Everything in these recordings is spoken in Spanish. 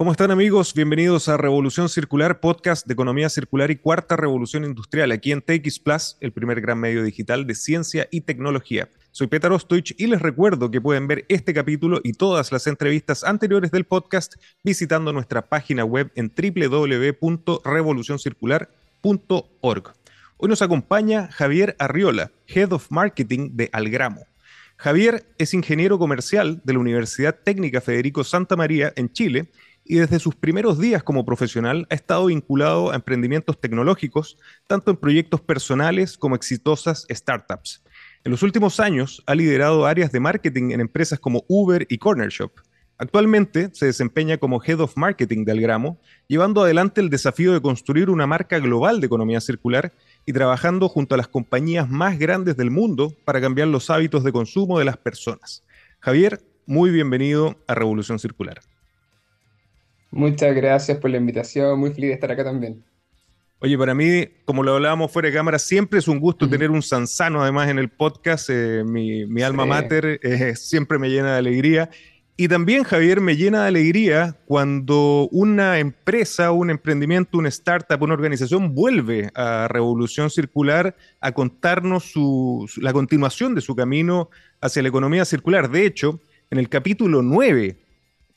¿Cómo están amigos? Bienvenidos a Revolución Circular, podcast de economía circular y cuarta revolución industrial, aquí en TX Plus, el primer gran medio digital de ciencia y tecnología. Soy Petar Ostoich y les recuerdo que pueden ver este capítulo y todas las entrevistas anteriores del podcast visitando nuestra página web en www.revolucioncircular.org. Hoy nos acompaña Javier Arriola, Head of Marketing de Algramo. Javier es ingeniero comercial de la Universidad Técnica Federico Santa María en Chile y desde sus primeros días como profesional ha estado vinculado a emprendimientos tecnológicos, tanto en proyectos personales como exitosas startups. En los últimos años ha liderado áreas de marketing en empresas como Uber y Corner Shop. Actualmente se desempeña como Head of Marketing de Algramo, llevando adelante el desafío de construir una marca global de economía circular y trabajando junto a las compañías más grandes del mundo para cambiar los hábitos de consumo de las personas. Javier, muy bienvenido a Revolución Circular. Muchas gracias por la invitación, muy feliz de estar acá también. Oye, para mí, como lo hablábamos fuera de cámara, siempre es un gusto tener un Sansano además en el podcast. Eh, mi, alma mater eh, siempre me llena de alegría. Y también, Javier, me llena de alegría cuando una empresa, un emprendimiento, una startup, una organización vuelve a Revolución Circular a contarnos la continuación de su camino hacia la economía circular. De hecho, en el capítulo 9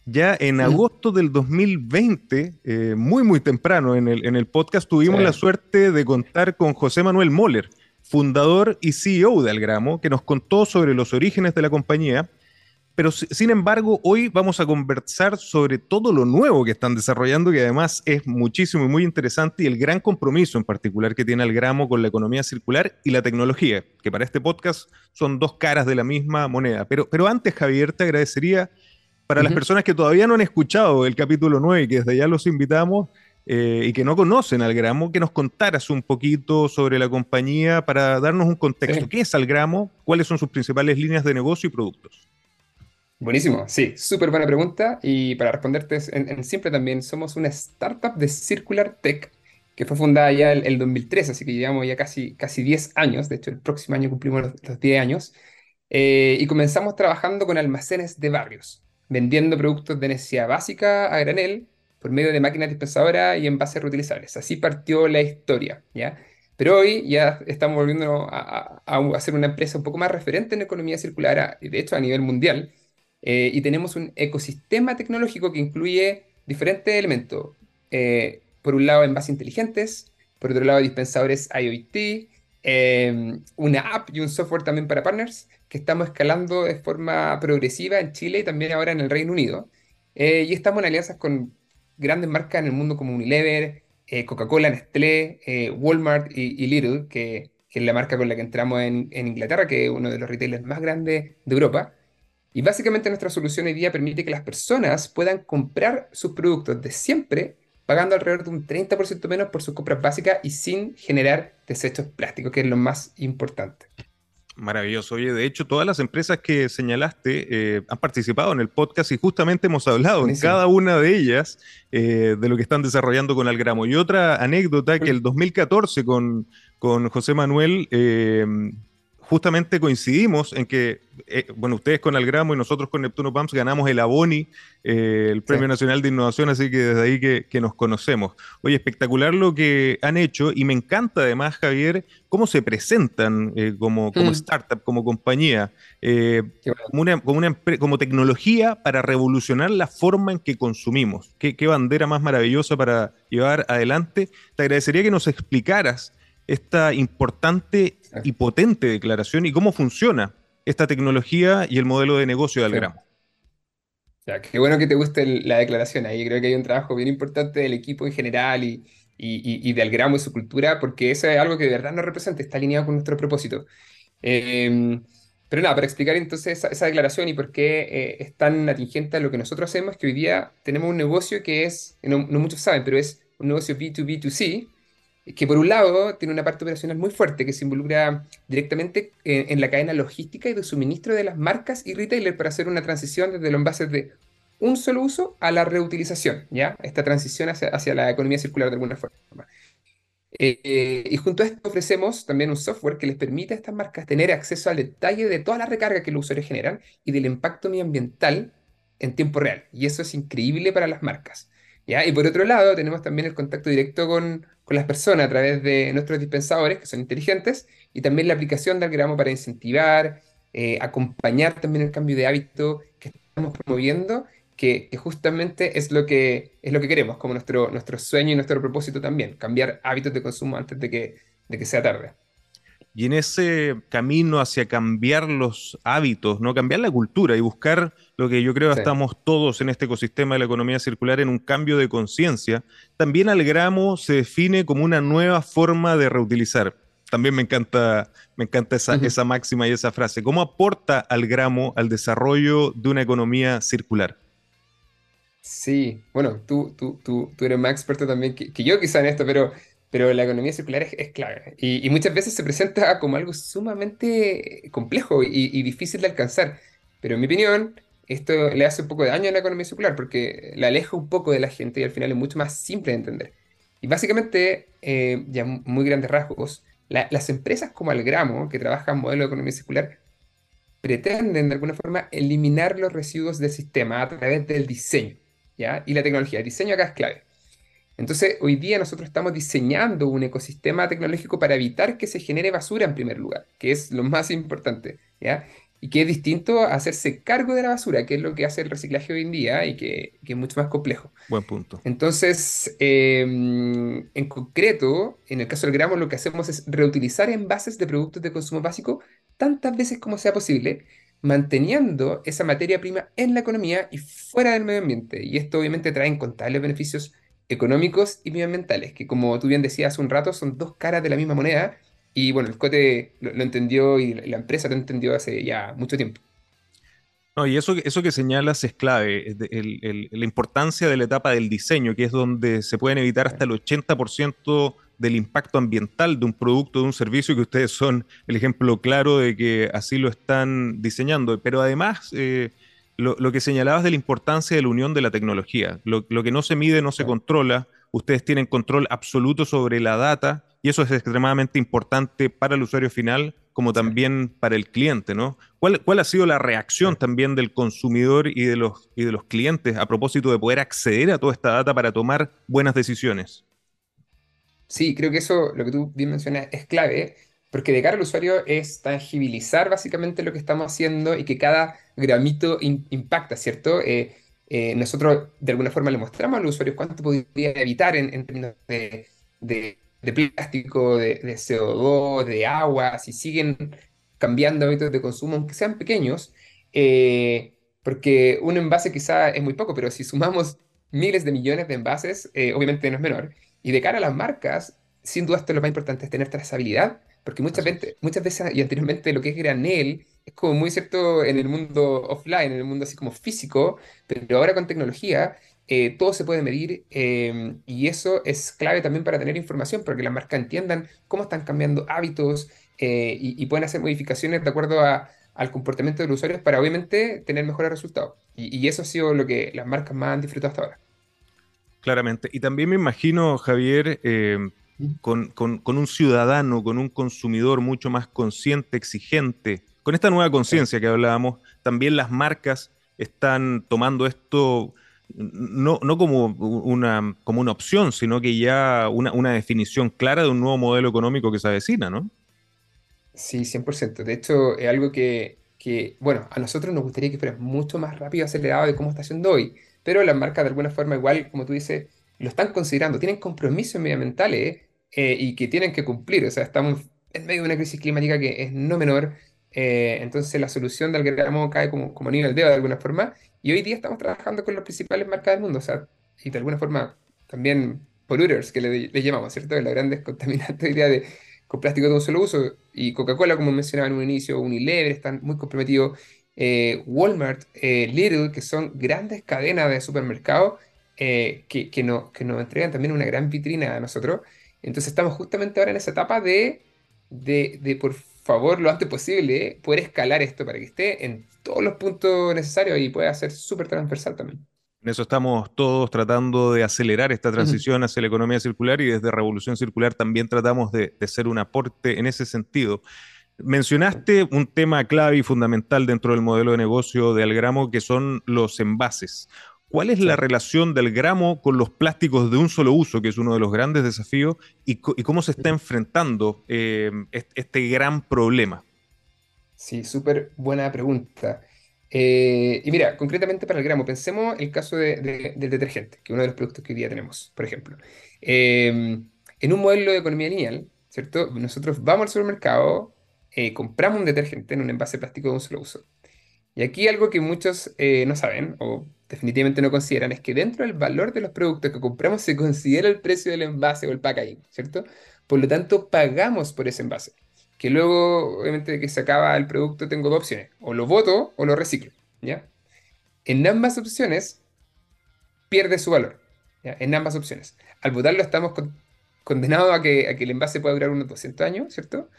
ya en agosto del 2020, eh, muy, muy temprano en el, en el podcast, tuvimos la suerte de contar con José Manuel Moller, fundador y CEO de Algramo, que nos contó sobre los orígenes de la compañía. Pero sin embargo, hoy vamos a conversar sobre todo lo nuevo que están desarrollando, que además es muchísimo y muy interesante, y el gran compromiso en particular que tiene Algramo con la economía circular y la tecnología, que para este podcast son dos caras de la misma moneda. Pero, pero antes, Javier, te agradecería para las personas que todavía no han escuchado el capítulo 9 y que desde ya los invitamos eh, y que no conocen Algramo, que nos contaras un poquito sobre la compañía para darnos un contexto. ¿Qué es Algramo? ¿Cuáles son sus principales líneas de negocio y productos? Buenísimo, sí, súper buena pregunta. Y para responderte en, simple también, somos una startup de Circular Tech que fue fundada ya el, el 2003, así que llevamos ya casi, casi 10 años, de hecho el próximo año cumplimos los, 10 años, eh, y comenzamos trabajando con almacenes de barrios vendiendo productos de necesidad básica a granel por medio de máquinas dispensadoras y envases reutilizables. Así partió la historia, ¿ya? Pero hoy ya estamos volviendo a, a, ser una empresa un poco más referente en economía circular, de hecho a nivel mundial, eh, y tenemos un ecosistema tecnológico que incluye diferentes elementos. Eh, por un lado, envases inteligentes, por otro lado, dispensadores IoT, eh, una app y un software también para partners, que estamos escalando de forma progresiva en Chile y también ahora en el Reino Unido. Eh, y estamos en alianzas con grandes marcas en el mundo como Unilever, eh, Coca-Cola, Nestlé, eh, Walmart y, Lidl, que, es la marca con la que entramos en, Inglaterra, que es uno de los retailers más grandes de Europa. Y básicamente nuestra solución hoy día permite que las personas puedan comprar sus productos de siempre pagando alrededor de un 30% menos por sus compras básicas y sin generar desechos plásticos, que es lo más importante. Maravilloso. Oye, de hecho, todas las empresas que señalaste eh, han participado en el podcast y justamente hemos hablado en cada una de ellas eh, de lo que están desarrollando con Algramo. Y otra anécdota que el 2014 con, con José Manuel eh, justamente coincidimos en que, eh, bueno, ustedes con Algramo y nosotros con Neptuno Pumps ganamos el Aboni, eh, el Premio Nacional de Innovación, así que desde ahí que, nos conocemos. Oye, espectacular lo que han hecho y me encanta además, Javier, cómo se presentan eh, como, como mm. startup, como compañía, como, una, como, como, tecnología para revolucionar la forma en que consumimos. Qué, qué bandera más maravillosa para llevar adelante. Te agradecería que nos explicaras esta importante y potente declaración y cómo funciona esta tecnología y el modelo de negocio de Algramo. Qué bueno que te guste la declaración. Ahí creo que hay un trabajo bien importante del equipo en general y, y, de Algramo y su cultura, porque eso es algo que de verdad nos representa, está alineado con nuestro propósito. Em, pero nada, para explicar entonces esa, declaración y por qué eh, es tan atingente a lo que nosotros hacemos, que hoy día tenemos un negocio que es, no, no muchos saben, pero es un negocio B2B2C, que por un lado tiene una parte operacional muy fuerte que se involucra directamente en, la cadena logística y de suministro de las marcas y retailers para hacer una transición desde los envases de un solo uso a la reutilización, ¿ya? Esta transición hacia, la economía circular de alguna forma. Eh, eh, y junto a esto ofrecemos también un software que les permite a estas marcas tener acceso al detalle de toda la recarga que los usuarios generan y del impacto medioambiental en tiempo real. Y eso es increíble para las marcas. Y por otro lado, tenemos también el contacto directo con, con las personas a través de nuestros dispensadores, que son inteligentes, y también la aplicación del gramo para incentivar, eh, acompañar también el cambio de hábito que estamos promoviendo, que, justamente es lo que, es lo que queremos, como nuestro, nuestro sueño y nuestro propósito también, cambiar hábitos de consumo antes de que, de que sea tarde. Y en ese camino hacia cambiar los hábitos, ¿no? Cambiar la cultura y buscar lo que yo creo estamos todos en este ecosistema de la economía circular en un cambio de conciencia, también al gramo se define como una nueva forma de reutilizar. También me encanta, me encanta esa, esa máxima y esa frase. ¿Cómo aporta al gramo al desarrollo de una economía circular? Sí, bueno, tú, tú, tú, tú eres más experto también que, que yo quizá en esto, pero pero la economía circular es, clave y, muchas veces se presenta como algo sumamente complejo y, difícil de alcanzar. Pero en mi opinión, esto le hace un poco de daño a la economía circular porque la aleja un poco de la gente y al final es mucho más simple de entender. Y básicamente, eh, ya muy grandes rasgos, las empresas como Algramo, que trabajan modelo de economía circular, pretenden de alguna forma eliminar los residuos del sistema a través del diseño y la tecnología. El diseño acá es clave. Entonces, hoy día nosotros estamos diseñando un ecosistema tecnológico para evitar que se genere basura en primer lugar, que es lo más importante, ¿ya? Y que es distinto a hacerse cargo de la basura, que es lo que hace el reciclaje hoy en día y que, es mucho más complejo. Buen punto. Entonces, em, en concreto, en el caso del gramo, lo que hacemos es reutilizar envases de productos de consumo básico tantas veces como sea posible, manteniendo esa materia prima en la economía y fuera del medio ambiente. Y esto obviamente trae incontables beneficios económicos y medioambientales, que como tú bien decías hace un rato, son dos caras de la misma moneda. Y bueno, el COTE lo, entendió y la empresa lo entendió hace ya mucho tiempo. No, y eso, eso que señalas es clave, la importancia de la etapa del diseño, que es donde se pueden evitar hasta el 80% del impacto ambiental de un producto, de un servicio, que ustedes son el ejemplo claro de que así lo están diseñando. Pero además, eh, lo, que señalabas de la importancia de la unión de la tecnología. Lo, que no se mide no se controla. Ustedes tienen control absoluto sobre la data y eso es extremadamente importante para el usuario final como también para el cliente, ¿no? ¿Cuál, ¿Cuál, ha sido la reacción también del consumidor y de, los, y de los clientes a propósito de poder acceder a toda esta data para tomar buenas decisiones? Sí, creo que eso, lo que tú bien mencionas, es clave porque de cara al usuario es tangibilizar básicamente lo que estamos haciendo y que cada gramito impacta, ¿cierto? Eh, eh, nosotros de alguna forma le mostramos a los usuarios cuánto podría evitar en, términos de, plástico, de, CO2, de agua, si siguen cambiando hábitos de consumo, aunque sean pequeños, eh, porque un envase quizá es muy poco, pero si sumamos miles de millones de envases, obviamente no es menor. Y de cara a las marcas, sin duda esto es lo más importante, es tener trazabilidad porque muchas veces, muchas veces y anteriormente lo que es granel es como muy cierto en el mundo offline, en el mundo así como físico, pero ahora con tecnología eh, todo se puede medir em, y eso es clave también para tener información, para que las marcas entiendan cómo están cambiando hábitos eh, y, pueden hacer modificaciones de acuerdo al comportamiento de los usuarios para obviamente tener mejores resultados. Y, y, eso ha sido lo que las marcas más han disfrutado hasta ahora. Claramente. Y también me imagino, Javier, con, un ciudadano, con un consumidor mucho más consciente, exigente. Con esta nueva conciencia que hablábamos, también las marcas están tomando esto no, como, una, como una opción, sino que ya una, definición clara de un nuevo modelo económico que se avecina, ¿no? Sí, 100%. De hecho, es algo que, que, bueno, a nosotros nos gustaría que fuera mucho más rápido, acelerado de cómo está haciendo hoy, pero las marcas de alguna forma igual, como tú dices, lo están considerando, tienen compromisos medioambientales eh, y que tienen que cumplir. O sea, estamos en medio de una crisis climática que es no menor. Eh, entonces la solución del gramo cae como, como al dedo de alguna forma. Y hoy día estamos trabajando con las principales marcas del mundo. O sea, y de alguna forma también polluters, que le, le llamamos, ¿cierto? La grandes contaminantes hoy día de, con plástico de un solo uso. Y Coca-Cola, como mencionaba en un inicio, Unilever, están muy comprometidos. Eh, Walmart, Lidl, que son grandes cadenas de supermercados que, que, no, que nos entregan también una gran vitrina a nosotros. Entonces estamos justamente ahora en esa etapa de, de, por favor, lo antes posible, poder escalar esto para que esté en todos los puntos necesarios y pueda ser súper transversal también. En eso estamos todos tratando de acelerar esta transición hacia la economía circular y desde Revolución Circular también tratamos de, de ser un aporte en ese sentido. Mencionaste un tema clave y fundamental dentro del modelo de negocio de Algramo que son los envases. ¿Cuál es la relación del gramo con los plásticos de un solo uso, que es uno de los grandes desafíos, y, cómo se está enfrentando eh, este gran problema? Sí, súper buena pregunta. Eh, y mira, concretamente para el gramo, pensemos el caso del detergente, que es uno de los productos que hoy día tenemos, por ejemplo. Em, en un modelo de economía lineal, ¿cierto? Nosotros vamos al supermercado, eh, compramos un detergente en un envase plástico de un solo uso. Y aquí algo que muchos eh, no saben o definitivamente no consideran es que dentro del valor de los productos que compramos se considera el precio del envase o el packaging, ¿cierto? Por lo tanto, pagamos por ese envase que luego, obviamente, que se acaba el producto, tengo dos opciones, o lo voto o lo reciclo, ¿ya? En ambas opciones, pierde su valor, ¿ya? En ambas opciones. Al votarlo estamos condenados a que, a que el envase pueda durar unos 200 años, ¿cierto?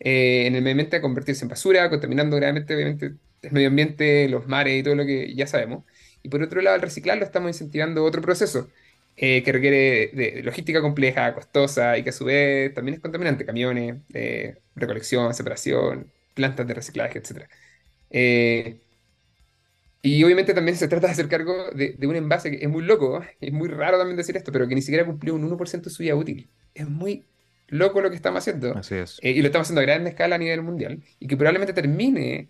Eh, en el medio ambiente a convertirse en basura, contaminando gravemente, obviamente, el medio ambiente, los mares y todo lo que ya sabemos. Y por otro lado, al reciclarlo estamos incentivando otro proceso, eh, que requiere de, logística compleja, costosa y que a su vez también es contaminante, camiones, eh, recolección, separación, plantas de reciclaje, etc. Eh, y obviamente también se trata de hacer cargo de, un envase que es muy loco, es muy raro también decir esto, pero que ni siquiera cumplió un 1% de su vida útil. Es muy loco lo que estamos haciendo. Así es. y lo estamos haciendo a gran escala a nivel mundial y que probablemente termine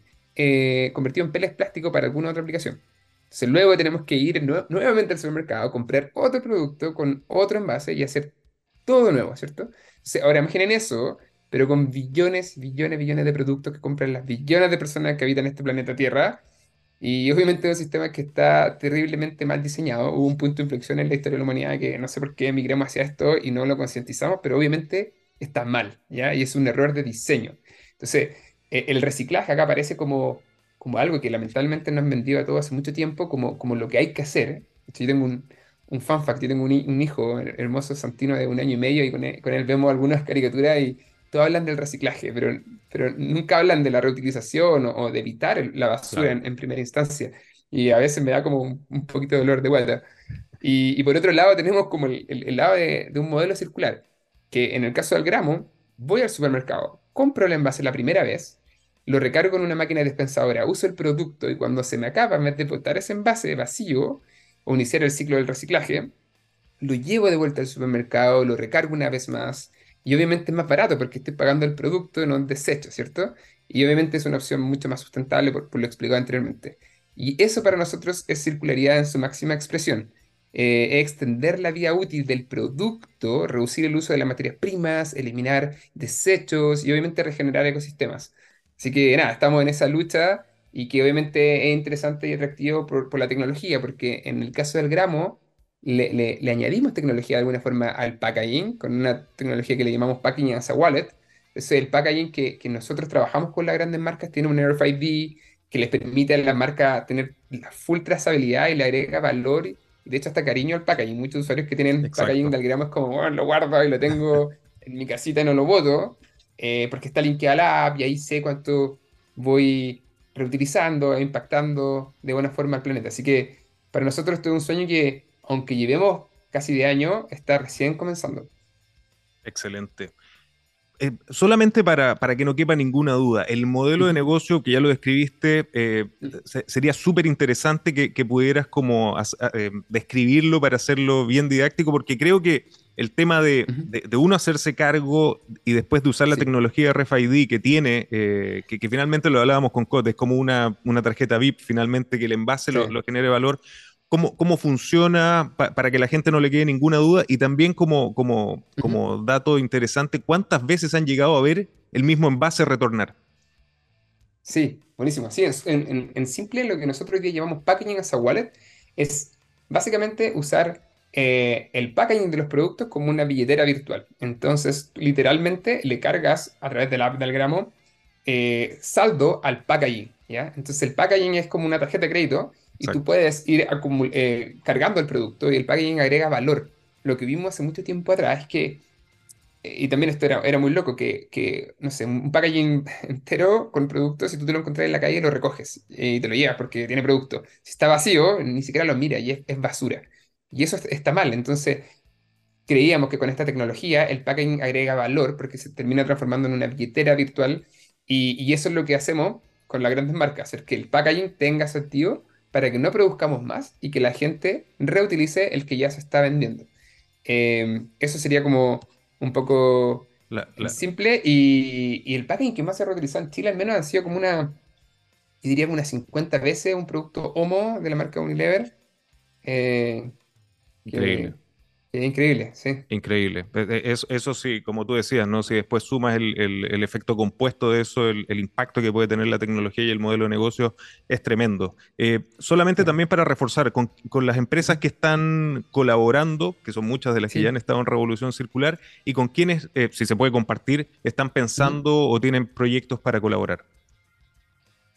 convertido en peles plástico para alguna otra aplicación. Entonces luego tenemos que ir nuevamente al supermercado, comprar otro producto con otro envase y hacer todo nuevo, ¿cierto? ahora imaginen eso, pero con billones, billones, billones de productos que compran las billones de personas que habitan este planeta Tierra. Y obviamente un sistema que está terriblemente mal diseñado. Hubo un punto de inflexión en la historia de la humanidad que no sé por qué emigramos hacia esto y no lo concientizamos, pero obviamente está mal, ¿ya? Y es un error de diseño. Entonces, e, el reciclaje acá aparece como como algo que lamentablemente nos han vendido a todos hace mucho tiempo como, como lo que hay que hacer. Yo tengo un, un fan fact, yo tengo un, un, hijo hermoso santino de un año y medio y con él, con él, vemos algunas caricaturas y todos hablan del reciclaje, pero, pero nunca hablan de la reutilización o, de evitar la basura en, primera instancia. Y a veces me da como un, poquito de dolor de vuelta. Y, y, por otro lado tenemos como el, el, lado de, de un modelo circular, que en el caso del gramo, voy al supermercado, compro el envase la primera vez, lo recargo en una máquina dispensadora, uso el producto y cuando se me acaba, vez de botar ese envase vacío o iniciar el ciclo del reciclaje, lo llevo de vuelta al supermercado, lo recargo una vez más y obviamente es más barato porque estoy pagando el producto y no el desecho, ¿cierto? Y obviamente es una opción mucho más sustentable por, lo explicado anteriormente. Y eso para nosotros es circularidad en su máxima expresión. Eh, extender la vida útil del producto, reducir el uso de las materias primas, eliminar desechos y obviamente regenerar ecosistemas. Así que nada, estamos en esa lucha y que obviamente es interesante y atractivo por, la tecnología, porque en el caso del gramo le, añadimos tecnología de alguna forma al packaging, con una tecnología que le llamamos packaging as a wallet. Entonces el packaging que, nosotros trabajamos con las grandes marcas tiene un RFID que les permite a la marca tener la full trazabilidad y le agrega valor y de hecho hasta cariño al packaging. Muchos usuarios que tienen packaging del gramo es como, bueno, lo guardo y lo tengo en mi casita y no lo boto. Eh, porque está linkeada la app y ahí sé cuánto voy reutilizando e impactando de buena forma al planeta. Así que para nosotros esto es un sueño que, aunque llevemos casi de año, está recién comenzando. Excelente. Eh, solamente para, para, que no quepa ninguna duda, el modelo de negocio que ya lo describiste, eh, sería súper interesante que, pudieras como describirlo para hacerlo bien didáctico, porque creo que el tema de, uno hacerse cargo y después de usar la tecnología RFID que tiene, eh, que, finalmente lo hablábamos con Code, es como una, una tarjeta VIP, finalmente que el envase lo, genere valor. ¿Cómo, cómo funciona para que la gente no le quede ninguna duda? Y también como, como, como dato interesante, ¿cuántas veces han llegado a ver el mismo envase retornar? Sí, buenísimo. Sí, en, en, simple lo que nosotros hoy llamamos packaging as a wallet es básicamente usar eh, el packaging de los productos como una billetera virtual. Entonces, literalmente le cargas a través de la app del gramo eh, saldo al packaging. ¿ya? Entonces, el packaging es como una tarjeta de crédito y tú puedes ir eh, cargando el producto y el packaging agrega valor. Lo que vimos hace mucho tiempo atrás es que, y también esto era, era muy loco, que, que, no sé, un packaging entero con producto, si tú te lo encuentras en la calle, lo recoges y te lo llevas porque tiene producto. Si está vacío, ni siquiera lo mira y es, es basura. Y eso está mal. Entonces, creíamos que con esta tecnología el packaging agrega valor porque se termina transformando en una billetera virtual y, eso es lo que hacemos con las grandes marcas, hacer que el packaging tenga sentido para que no produzcamos más y que la gente reutilice el que ya se está vendiendo. Em, eso sería como un poco simple y, y, el packaging que más se ha reutilizado en Chile al menos ha sido como una, yo diría como unas 50 veces un producto Homo de la marca Unilever. Eh, Increíble. Increíble, sí. Increíble. E, e, eso, eso, sí, como tú decías, ¿no? Si después sumas el, el, efecto compuesto de eso, el, el, impacto que puede tener la tecnología y el modelo de negocio es tremendo. Eh, solamente también para reforzar, con, con, las empresas que están colaborando, que son muchas de las que ya han estado en Revolución Circular, y con quienes, eh, si se puede compartir, están pensando o tienen proyectos para colaborar.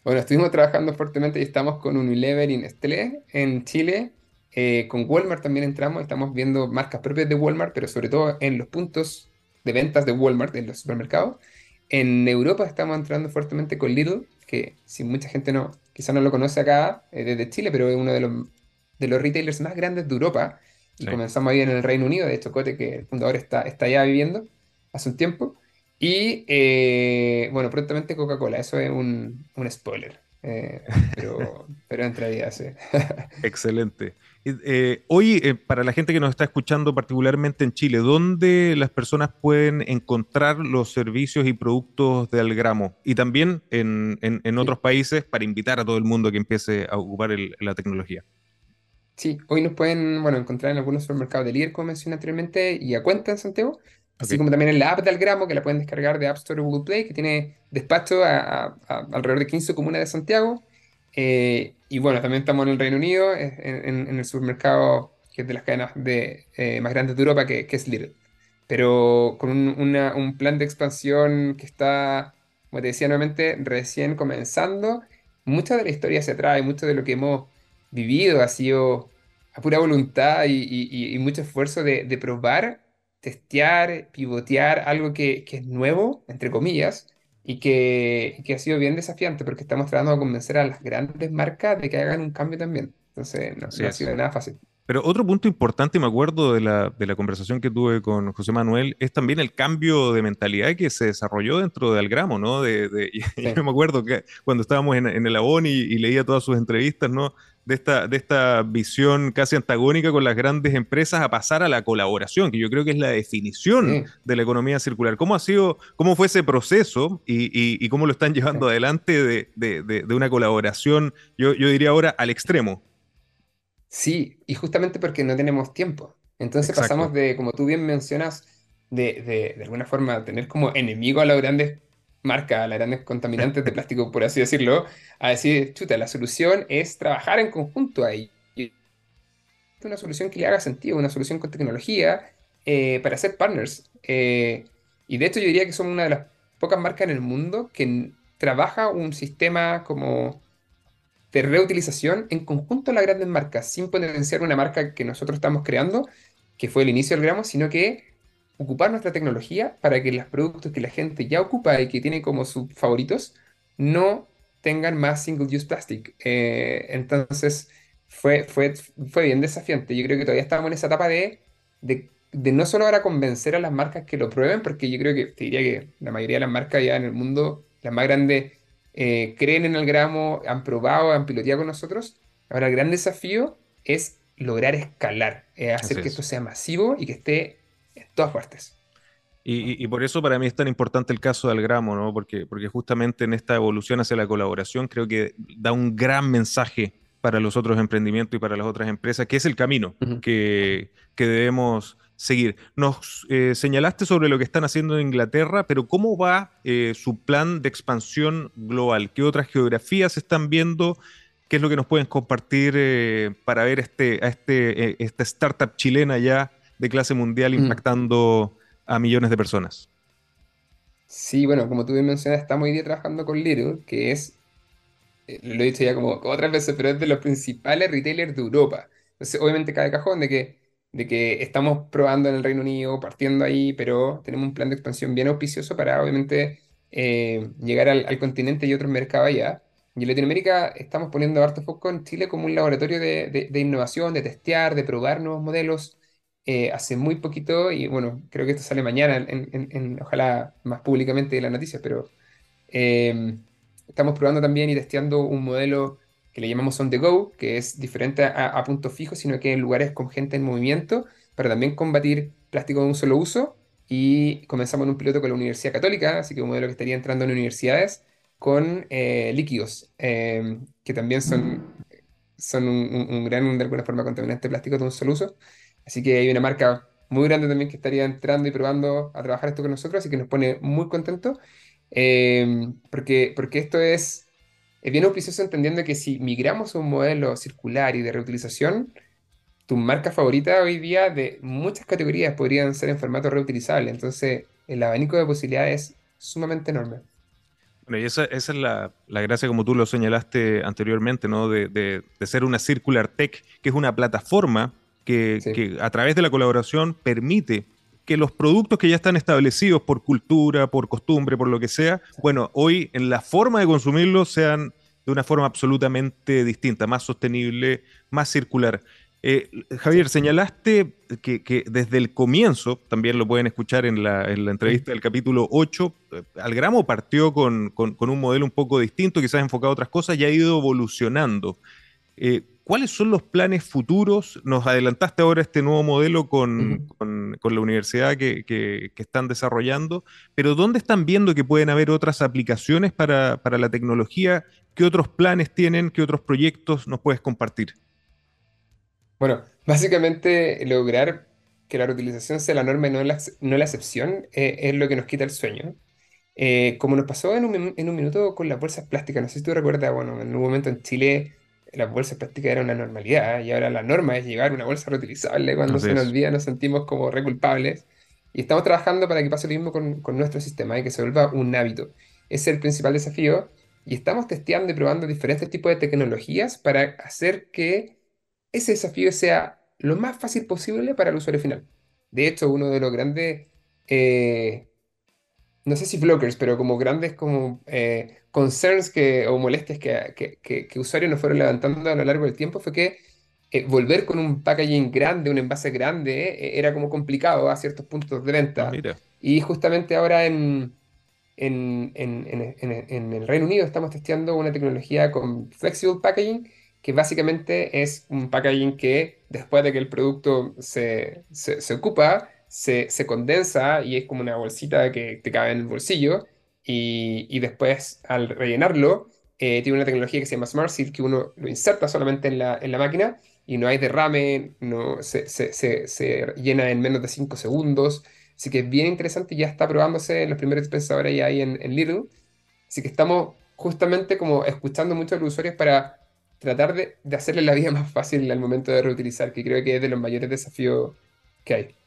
Bueno, estuvimos trabajando fuertemente y estamos con Unilever y Nestlé en Chile eh, con Walmart también entramos, estamos viendo marcas propias de Walmart, pero sobre todo en los puntos de ventas de Walmart, en los supermercados. En Europa estamos entrando fuertemente con Lidl, que si mucha gente no, quizá no lo conoce acá eh, desde Chile, pero es uno de los, de los retailers más grandes de Europa. Y comenzamos ahí en el Reino Unido, de hecho, Cote, que el fundador está, está allá viviendo hace un tiempo. Y eh, bueno, prontamente Coca-Cola, eso es un, un spoiler. pero, pero entraría, sí. Excelente. Eh, hoy, eh, para la gente que nos está escuchando, particularmente en Chile, ¿dónde las personas pueden encontrar los servicios y productos de Algramo? Y también en, otros países para invitar a todo el mundo que empiece a ocupar la tecnología. Sí, hoy nos pueden bueno, encontrar en algunos supermercados de líder, como mencioné anteriormente, y a cuenta en Santiago, así como también en la app de Algramo, que la pueden descargar de App Store o Google Play, que tiene despacho a, alrededor de 15 comunas de Santiago. Eh, y bueno, también estamos en el Reino Unido, en, el supermercado que es de las cadenas de, eh, más grandes de Europa, que, es Lidl. Pero con un, plan de expansión que está, como te decía nuevamente, recién comenzando. Mucha de la historia se trae, mucho de lo que hemos vivido ha sido a pura voluntad y, mucho esfuerzo de, probar, testear, pivotear algo que, que es nuevo, entre comillas, y que, que, ha sido bien desafiante porque estamos tratando de convencer a las grandes marcas de que hagan un cambio también. Entonces, no, ha sido nada fácil. Pero otro punto importante, me acuerdo de la, de la, conversación que tuve con José Manuel, es también el cambio de mentalidad que se desarrolló dentro de Algramo, ¿no? De, de Yo me acuerdo que cuando estábamos en, en el Abón y, y, leía todas sus entrevistas, ¿no? De esta, de esta visión casi antagónica con las grandes empresas a pasar a la colaboración, que yo creo que es la definición de la economía circular. ¿Cómo ha sido, cómo fue ese proceso y, cómo lo están llevando adelante de, una colaboración, yo, diría ahora, al extremo? Sí, y justamente porque no tenemos tiempo. Entonces pasamos de, como tú bien mencionas, de, de, alguna forma tener como enemigo a las grandes marca las grandes contaminantes de plástico, por así decirlo, a decir, chuta, la solución es trabajar en conjunto ahí. Una solución que le haga sentido, una solución con tecnología eh, para ser partners. Eh, y de hecho yo diría que somos una de las pocas marcas en el mundo que trabaja un sistema como de reutilización en conjunto a las grandes marcas, sin potenciar una marca que nosotros estamos creando, que fue el inicio del gramo, sino que ocupar nuestra tecnología para que los productos que la gente ya ocupa y que tiene como sus favoritos no tengan más single-use plastic. Eh, entonces, fue, fue, fue bien desafiante. Yo creo que todavía estamos en esa etapa de, de, no solo ahora convencer a las marcas que lo prueben, porque yo creo que te diría que la mayoría de las marcas ya en el mundo, las más grandes, eh, creen en el gramo, han probado, han piloteado con nosotros. Ahora, el gran desafío es lograr escalar, eh, hacer que esto sea masivo y que esté todas partes. Y, por eso para mí es tan importante el caso del gramo, ¿no? Porque, porque justamente en esta evolución hacia la colaboración creo que da un gran mensaje para los otros emprendimientos y para las otras empresas, que es el camino que, que, debemos seguir. Nos eh, señalaste sobre lo que están haciendo en Inglaterra, pero ¿cómo va eh, su plan de expansión global? ¿Qué otras geografías están viendo? ¿Qué es lo que nos pueden compartir eh, para ver este, a este, esta startup chilena ya de clase mundial mm. impactando a millones de personas. Sí, bueno, como tú bien mencionas, estamos hoy día trabajando con Little, que es, eh, lo he dicho ya como, otras veces, pero es de los principales retailers de Europa. Entonces, obviamente cae cajón de que, de que estamos probando en el Reino Unido, partiendo ahí, pero tenemos un plan de expansión bien auspicioso para, obviamente, eh, llegar al, continente y otros mercados allá. Y en Latinoamérica estamos poniendo harto foco en Chile como un laboratorio de, de innovación, de testear, de probar nuevos modelos, eh, hace muy poquito, y bueno, creo que esto sale mañana, en, ojalá más públicamente de la noticia, pero em, estamos probando también y testeando un modelo que le llamamos on the go, que es diferente a, a punto fijo, sino que en lugares con gente en movimiento, para también combatir plástico de un solo uso. Y comenzamos en un piloto con la Universidad Católica, así que un modelo que estaría entrando en universidades con eh, líquidos, eh, que también son, son un, gran, de alguna forma, contaminante plástico de un solo uso. Así que hay una marca muy grande también que estaría entrando y probando a trabajar esto con nosotros, así que nos pone muy contentos, eh, porque, porque esto es bien auspicioso entendiendo que si migramos a un modelo circular y de reutilización, tu marca favorita hoy día de muchas categorías podrían ser en formato reutilizable. Entonces, el abanico de posibilidades es sumamente enorme. Bueno, y esa, es la, gracia, como tú lo señalaste anteriormente, ¿no? De, ser una Circular Tech, que es una plataforma que, que, a través de la colaboración permite que los productos que ya están establecidos por cultura, por costumbre, por lo que sea, bueno, hoy en la forma de consumirlos sean de una forma absolutamente distinta, más sostenible, más circular. Eh, Javier, señalaste que, desde el comienzo, también lo pueden escuchar en la, entrevista del capítulo 8, eh, Algramo partió con, un modelo un poco distinto, quizás enfocado a otras cosas, y ha ido evolucionando. Eh, ¿Cuáles son los planes futuros? Nos adelantaste ahora este nuevo modelo con, la universidad que, están desarrollando, pero ¿dónde están viendo que pueden haber otras aplicaciones para, la tecnología? ¿Qué otros planes tienen? ¿Qué otros proyectos nos puedes compartir? Bueno, básicamente lograr que la reutilización sea la norma y no la, no la excepción eh, es lo que nos quita el sueño. Eh, como nos pasó en un, en un, minuto con las bolsas plásticas, no sé si tú recuerdas, bueno, en un momento en Chile las bolsas plásticas era una normalidad y ahora la norma es llevar una bolsa reutilizable. Cuando se nos olvida nos sentimos como reculpables. Y estamos trabajando para que pase lo mismo con, con nuestro sistema y que se vuelva un hábito. Ese es el principal desafío. Y estamos testeando y probando diferentes tipos de tecnologías para hacer que ese desafío sea lo más fácil posible para el usuario final. De hecho, uno de los grandes eh, no sé si blockers, pero como grandes como eh, concerns que, o molestias que, que, usuarios nos fueron levantando a lo largo del tiempo fue que eh, volver con un packaging grande, un envase grande, eh, era como complicado a ciertos puntos de venta. Ah, y justamente ahora en, en, en, el Reino Unido estamos testeando una tecnología con Flexible Packaging, que básicamente es un packaging que después de que el producto se, se, se ocupa, se, condensa y es como una bolsita que te cabe en el bolsillo. Y, después, al rellenarlo, eh, tiene una tecnología que se llama Smart Seal, que uno lo inserta solamente en la, en la máquina y no hay derrame, no, se, se, llena en menos de 5 segundos. Así que es bien interesante, ya está probándose los primeros dispensadores ya en, en Lidl. Así que estamos justamente como escuchando mucho a los usuarios para tratar de, de hacerle la vida más fácil al momento de reutilizar, que creo que es de los mayores desafíos que hay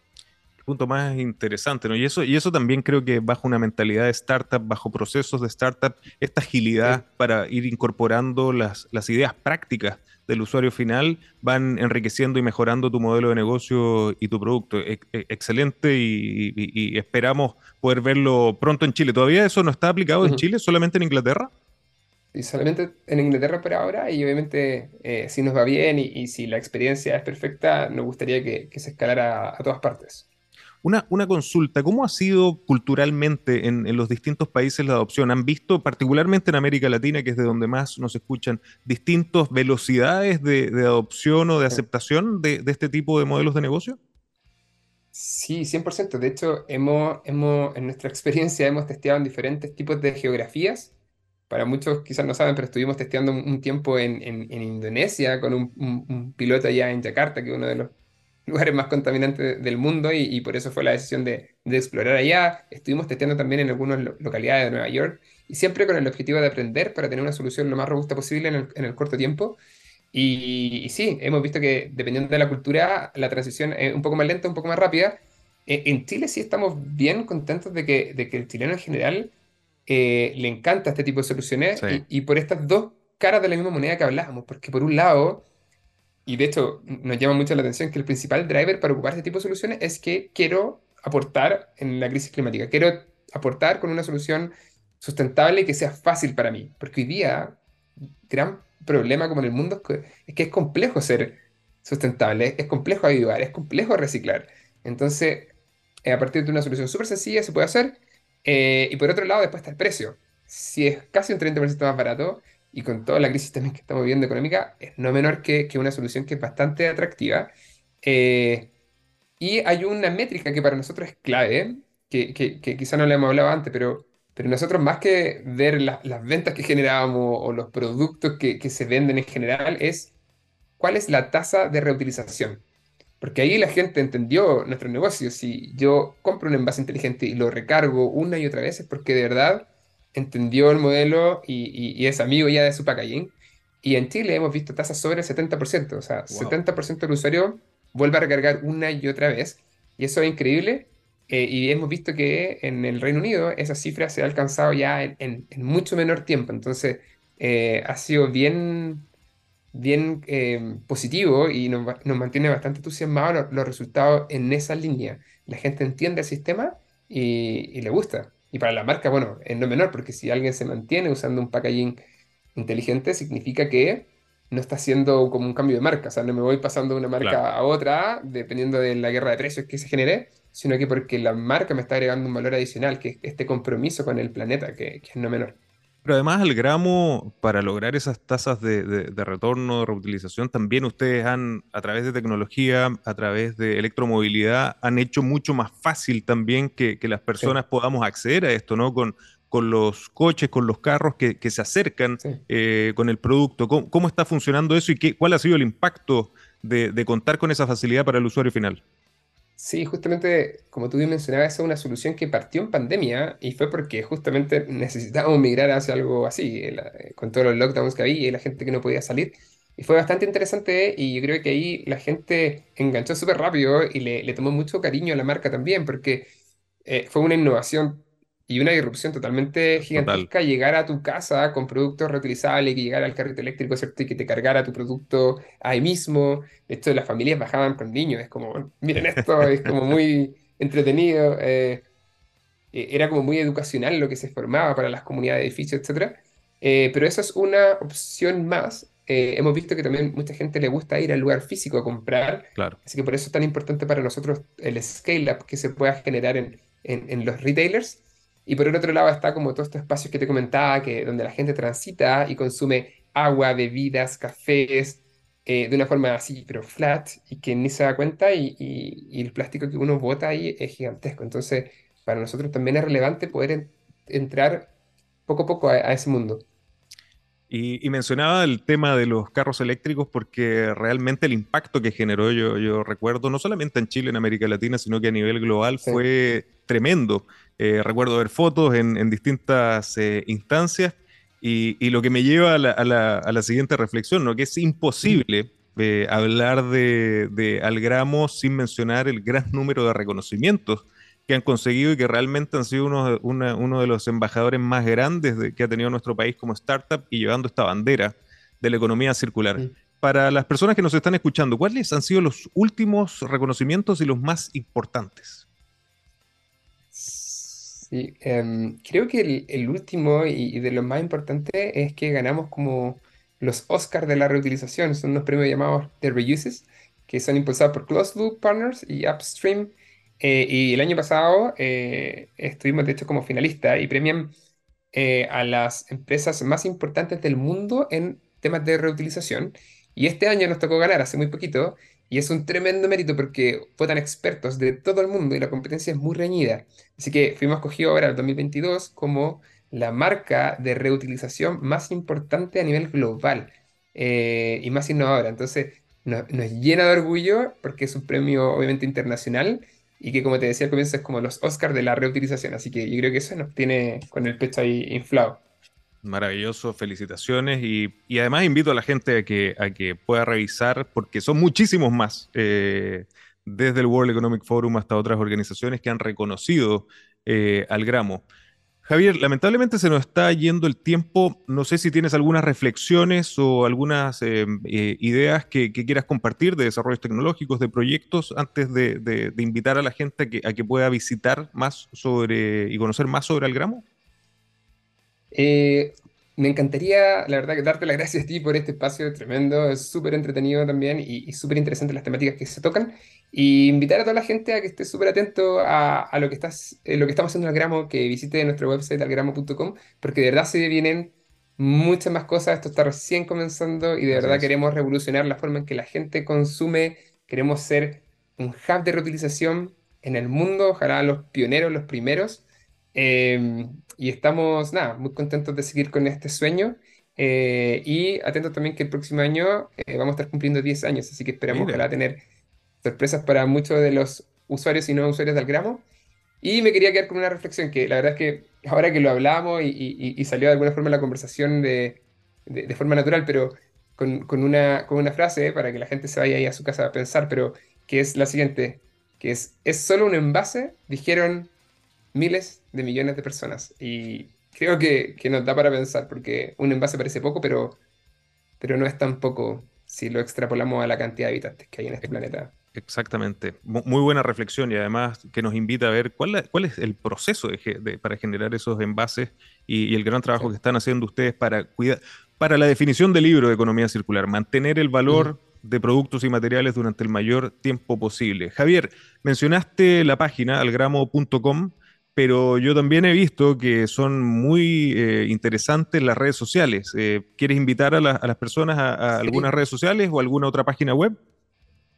punto más interesante, ¿no? Y eso, y eso también creo que bajo una mentalidad de startup, bajo procesos de startup, esta agilidad para ir incorporando las, las ideas prácticas del usuario final van enriqueciendo y mejorando tu modelo de negocio y tu producto. E, e, excelente y, esperamos poder verlo pronto en Chile. ¿Todavía eso no está aplicado en Chile, solamente en Inglaterra? Y solamente en Inglaterra por ahora, y obviamente eh, si nos va bien y, si la experiencia es perfecta, nos gustaría que, se escalara a todas partes. Una, consulta, ¿cómo ha sido culturalmente en, los distintos países la adopción? ¿Han visto, particularmente en América Latina, que es de donde más nos escuchan, distintas velocidades de, adopción o de aceptación de, este tipo de modelos de negocio? Sí, 100%. De hecho, hemos, hemos, en nuestra experiencia hemos testeado en diferentes tipos de geografías. Para muchos quizás no saben, pero estuvimos testeando un, tiempo en, Indonesia con un, un, piloto allá en Yakarta, que es uno de los lugares más contaminantes del mundo y, por eso fue la decisión de, explorar allá. Estuvimos testeando también en algunas localidades de Nueva York y siempre con el objetivo de aprender para tener una solución lo más robusta posible en el, corto tiempo. Y, sí, hemos visto que dependiendo de la cultura, la transición es un poco más lenta, un poco más rápida. E, en Chile sí estamos bien contentos de que, de que el chileno en general eh, le encanta este tipo de soluciones y, y por estas dos caras de la misma moneda que hablábamos, porque por un lado y de hecho nos llama mucho la atención que el principal driver para ocupar este tipo de soluciones es que quiero aportar en la crisis climática, quiero aportar con una solución sustentable que sea fácil para mí, porque hoy día gran problema como en el mundo es que es, complejo ser sustentable, es complejo ayudar, es complejo reciclar. Entonces, a partir de una solución súper sencilla se puede hacer. Eh, y por otro lado, después está el precio. Si es casi un 30% más barato, y con toda la crisis también que estamos viviendo económica, es no menor que, que una solución que es bastante atractiva. Eh, y hay una métrica que para nosotros es clave, que, que, que quizá no le hemos hablado antes, pero, pero nosotros más que ver las ventas que generábamos o los productos que, que se venden en general, es cuál es la tasa de reutilización. Porque ahí la gente entendió nuestro negocio. Si yo compro un envase inteligente y lo recargo una y otra vez, es porque de verdad entendió el modelo y, es amigo ya de su packaging. Y en Chile hemos visto tasas sobre el 70%. O sea, 70% del usuario vuelve a recargar una y otra vez. Y eso es increíble. Eh, y hemos visto que en el Reino Unido esa cifra se ha alcanzado ya en, mucho menor tiempo. Entonces, eh, ha sido bien bien eh, positivo y nos, mantiene bastante entusiasmados los, resultados en esa línea. La gente entiende el sistema y, le gusta. Y para la marca, bueno, es no menor, porque si alguien se mantiene usando un packaging inteligente, significa que no está haciendo como un cambio de marca. O sea, no me voy pasando de una marca a otra, dependiendo de la guerra de precios que se genere, sino que porque la marca me está agregando un valor adicional, que es este compromiso con el planeta, que es no menor. Pero además al gramo, para lograr esas tasas de, retorno, de reutilización, también ustedes han, a través de tecnología, a través de electromovilidad, han hecho mucho más fácil también que, las personas podamos acceder a esto, ¿no? Con, con los coches, con los carros que, se acercan eh, con el producto. ¿Cómo, está funcionando eso y qué, cuál ha sido el impacto de contar con esa facilidad para el usuario final? Sí, justamente, como tú bien mencionabas, es una solución que partió en pandemia y fue porque justamente necesitábamos migrar hacia algo así, eh, eh, con todos los lockdowns que había y la gente que no podía salir. Y fue bastante interesante y yo creo que ahí la gente enganchó súper rápido y le, tomó mucho cariño a la marca también, porque eh, fue una innovación y una disrupción totalmente gigantesca llegar a tu casa con productos reutilizables, que llegara al carrito eléctrico, ¿cierto? Y que te cargara tu producto ahí mismo. Esto las familias bajaban con niños, es como, miren esto, es como muy entretenido. Eh, eh, era como muy educacional lo que se formaba para las comunidades de edificios, etc. Eh, pero eso es una opción más. hemos visto que también mucha gente le gusta ir al lugar físico a comprar. Claro. Así que por eso es tan importante para nosotros el scale-up que se pueda generar en, en, en los retailers y por el otro lado está como todos estos espacios que te comentaba, que, donde la gente transita y consume agua, bebidas, cafés, eh, de una forma así, pero flat, y que ni se da cuenta, y, y, el plástico que uno bota ahí es gigantesco. Entonces, para nosotros también es relevante poder entrar poco a poco a, ese mundo. Y, mencionaba el tema de los carros eléctricos porque realmente el impacto que generó, yo, yo recuerdo, no solamente en Chile, en América Latina, sino que a nivel global fue tremendo. Eh, recuerdo ver fotos en, distintas eh, instancias y, lo que me lleva a la, siguiente reflexión, ¿no? que es imposible eh, hablar de, Algramo sin mencionar el gran número de reconocimientos que han conseguido y que realmente han sido uno, uno de los embajadores más grandes que ha tenido nuestro país como startup y llevando esta bandera de la economía circular. Para las personas que nos están escuchando, ¿cuáles han sido los últimos reconocimientos y los más importantes? Sí, em, creo que el, último y, de los más importantes es que ganamos como los Oscars de la reutilización. Son unos premios llamados The Reuses, que son impulsados por Closed Loop Partners y Upstream. Eh, y el año pasado eh, estuvimos, de hecho, como finalistas y premian eh, a las empresas más importantes del mundo en temas de reutilización. Y este año nos tocó ganar, hace muy poquito, y es un tremendo mérito porque votan expertos de todo el mundo y la competencia es muy reñida. Así que fuimos escogidos ahora el 2022 como la marca de reutilización más importante a nivel global eh, y más innovadora. Entonces nos llena de orgullo porque es un premio obviamente internacional y que como te decía al comienzo es como los Oscars de la reutilización. Así que yo creo que eso nos tiene con el pecho ahí inflado. Maravilloso, felicitaciones y, además invito a la gente a que, a que pueda revisar porque son muchísimos más, eh, desde el World Economic Forum hasta otras organizaciones que han reconocido eh, al gramo. Javier, lamentablemente se nos está yendo el tiempo. No sé si tienes algunas reflexiones o algunas eh, ideas que, quieras compartir de desarrollos tecnológicos, de proyectos, antes de, invitar a la gente a que, a que pueda visitar más sobre y conocer más sobre el gramo. Eh, me encantaría, la verdad, darte las gracias a ti por este espacio tremendo, es súper entretenido también y, súper interesante las temáticas que se tocan. Y invitar a toda la gente a que esté súper atento a, lo, que estás, eh, lo que estamos haciendo en Algramo, que visite nuestro website algramo.com, porque de verdad se vienen muchas más cosas. Esto está recién comenzando y de verdad queremos revolucionar la forma en que la gente consume. Queremos ser un hub de reutilización en el mundo, ojalá los pioneros, los primeros. Em, y estamos, nada, muy contentos de seguir con este sueño. Eh, y atentos también que el próximo año eh, vamos a estar cumpliendo 10 años, así que esperamos ojalá tener sorpresas para muchos de los usuarios y no usuarios del gramo. Y me quería quedar con una reflexión que la verdad es que ahora que lo hablamos y, salió de alguna forma la conversación de, de, forma natural, pero con, con, una, con una frase para que la gente se vaya ahí a su casa a pensar, pero que es la siguiente, que es, es solo un envase, dijeron miles de millones de personas. Y creo que, que nos da para pensar, porque un envase parece poco, pero, pero no es tan poco si lo extrapolamos a la cantidad de habitantes que hay en este planeta. Exactamente. Muy buena reflexión y además que nos invita a ver cuál, cuál es el proceso de, para generar esos envases y, el gran trabajo que están haciendo ustedes para cuidar, para la definición del libro de economía circular, mantener el valor de productos y materiales durante el mayor tiempo posible. Javier, mencionaste la página algramo.com, pero yo también he visto que son muy eh, interesantes las redes sociales. Eh, ¿Quieres invitar a, las personas a, algunas redes sociales o alguna otra página web?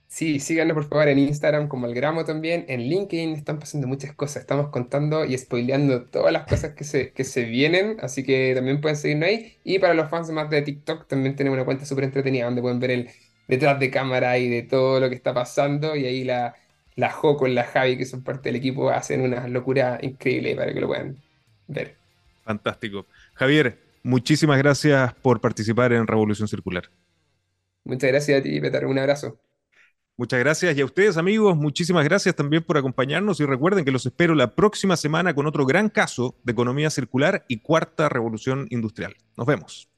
Sí, síganos por favor en Instagram como el gramo también. En LinkedIn están pasando muchas cosas. Estamos contando y spoileando todas las cosas que se, que se vienen. Así que también pueden seguirnos ahí. Y para los fans más de TikTok también tenemos una cuenta súper entretenida donde pueden ver el detrás de cámara y de todo lo que está pasando. Y ahí la, la Joco y la Javi, que son parte del equipo, hacen una locura increíble para que lo puedan ver. Fantástico. Javier, muchísimas gracias por participar en Revolución Circular. Muchas gracias a ti, Petar. Un abrazo. Muchas gracias y a ustedes amigos, muchísimas gracias también por acompañarnos y recuerden que los espero la próxima semana con otro gran caso de economía circular y cuarta revolución industrial. Nos vemos.